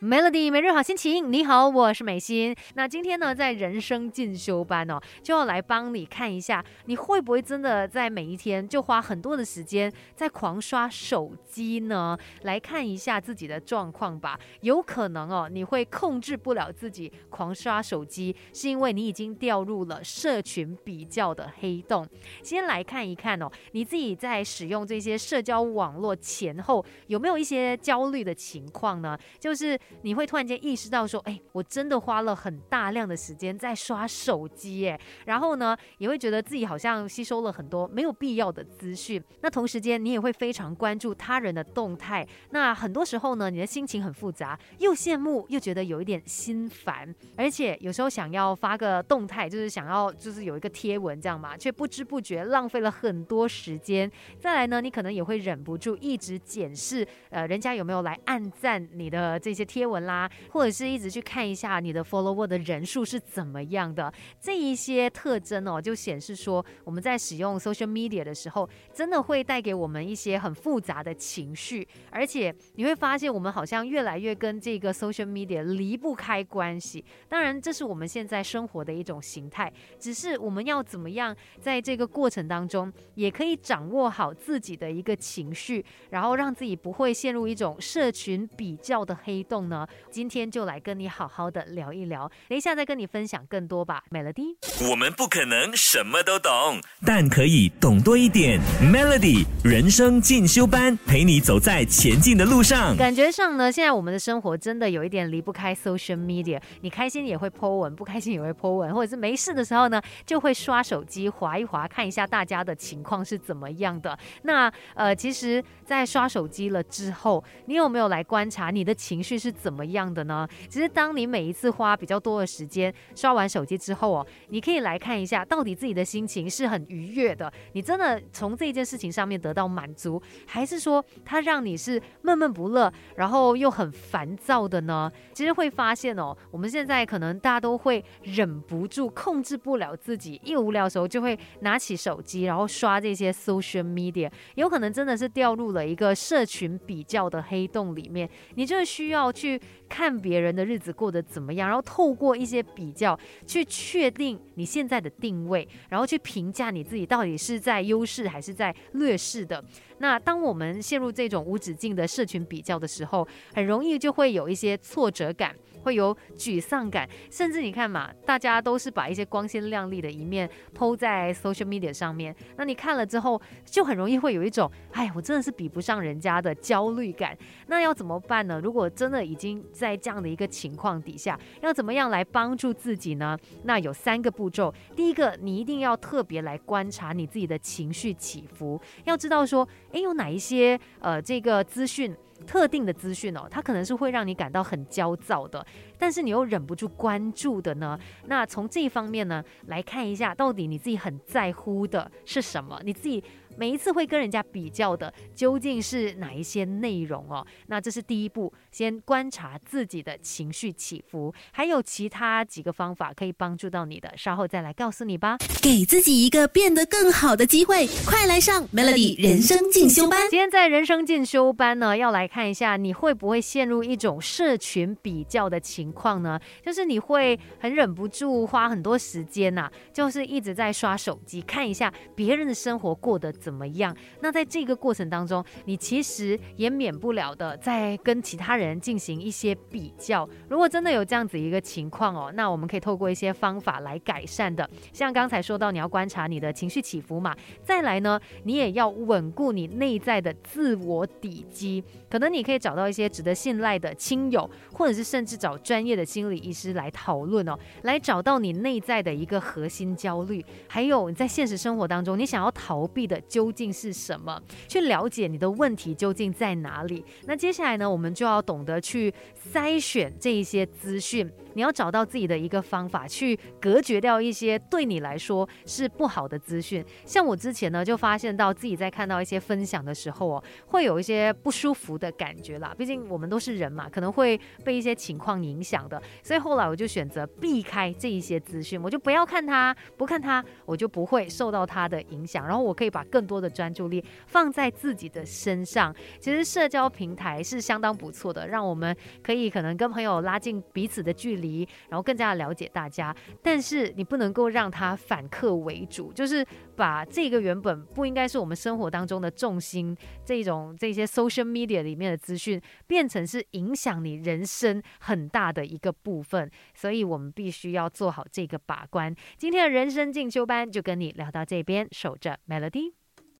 Melody 每日好心情，你好，我是美心。那今天呢，在人生进修班哦，就要来帮你看一下，你会不会真的在每一天就花很多的时间在狂刷手机呢？来看一下自己的状况吧。有可能哦，你会控制不了自己狂刷手机，是因为你已经掉入了社群比较的黑洞。先来看一看哦，你自己在使用这些社交网络前后有没有一些焦虑的情况呢？就是。你会突然间意识到说，哎，我真的花了很大量的时间在刷手机，耶。然后呢，也会觉得自己好像吸收了很多没有必要的资讯。那同时间，你也会非常关注他人的动态。那很多时候呢，你的心情很复杂，又羡慕又觉得有一点心烦，而且有时候想要发个动态，就是想要就是有一个贴文这样嘛，却不知不觉浪费了很多时间。再来呢，你可能也会忍不住一直检视，呃，人家有没有来暗赞你的这些贴。贴文啦，或者是一直去看一下你的 follower 的人数是怎么样的，这一些特征哦，就显示说我们在使用 social media 的时候，真的会带给我们一些很复杂的情绪，而且你会发现我们好像越来越跟这个 social media 离不开关系。当然，这是我们现在生活的一种形态，只是我们要怎么样在这个过程当中，也可以掌握好自己的一个情绪，然后让自己不会陷入一种社群比较的黑洞。呢，今天就来跟你好好的聊一聊，等一下再跟你分享更多吧。Melody，我们不可能什么都懂，但可以懂多一点。Melody 人生进修班，陪你走在前进的路上。感觉上呢，现在我们的生活真的有一点离不开 social media。你开心也会 po 文，不开心也会 po 文，或者是没事的时候呢，就会刷手机划一划，看一下大家的情况是怎么样的。那呃，其实，在刷手机了之后，你有没有来观察你的情绪是？怎么样的呢？其实，当你每一次花比较多的时间刷完手机之后哦，你可以来看一下，到底自己的心情是很愉悦的，你真的从这件事情上面得到满足，还是说它让你是闷闷不乐，然后又很烦躁的呢？其实会发现哦，我们现在可能大家都会忍不住控制不了自己，一无聊的时候就会拿起手机，然后刷这些 social media，有可能真的是掉入了一个社群比较的黑洞里面，你就需要去。去看别人的日子过得怎么样，然后透过一些比较去确定你现在的定位，然后去评价你自己到底是在优势还是在劣势的。那当我们陷入这种无止境的社群比较的时候，很容易就会有一些挫折感。会有沮丧感，甚至你看嘛，大家都是把一些光鲜亮丽的一面抛在 social media 上面，那你看了之后，就很容易会有一种，哎，我真的是比不上人家的焦虑感。那要怎么办呢？如果真的已已经在这样的一个情况底下，要怎么样来帮助自己呢？那有三个步骤。第一个，你一定要特别来观察你自己的情绪起伏，要知道说，诶，有哪一些呃这个资讯。特定的资讯哦，它可能是会让你感到很焦躁的，但是你又忍不住关注的呢。那从这一方面呢，来看一下，到底你自己很在乎的是什么？你自己。每一次会跟人家比较的究竟是哪一些内容哦？那这是第一步，先观察自己的情绪起伏，还有其他几个方法可以帮助到你的，稍后再来告诉你吧。给自己一个变得更好的机会，快来上 Melody 人生进修班。今天在人生进修班呢，要来看一下你会不会陷入一种社群比较的情况呢？就是你会很忍不住花很多时间呐，就是一直在刷手机，看一下别人的生活过得。怎么样？那在这个过程当中，你其实也免不了的在跟其他人进行一些比较。如果真的有这样子一个情况哦，那我们可以透过一些方法来改善的。像刚才说到，你要观察你的情绪起伏嘛。再来呢，你也要稳固你内在的自我底基。可能你可以找到一些值得信赖的亲友，或者是甚至找专专业的心理医师来讨论哦，来找到你内在的一个核心焦虑，还有你在现实生活当中你想要逃避的。究竟是什么？去了解你的问题究竟在哪里？那接下来呢，我们就要懂得去筛选这一些资讯。你要找到自己的一个方法，去隔绝掉一些对你来说是不好的资讯。像我之前呢，就发现到自己在看到一些分享的时候哦，会有一些不舒服的感觉啦。毕竟我们都是人嘛，可能会被一些情况影响的。所以后来我就选择避开这一些资讯，我就不要看它，不看它，我就不会受到它的影响。然后我可以把更多的专注力放在自己的身上。其实社交平台是相当不错的，让我们可以可能跟朋友拉近彼此的距离然后更加的了解大家。但是你不能够让它反客为主，就是把这个原本不应该是我们生活当中的重心，这种这些 social media 里面的资讯，变成是影响你人生很大的一个部分。所以我们必须要做好这个把关。今天的人生进修班就跟你聊到这边，守着 Melody。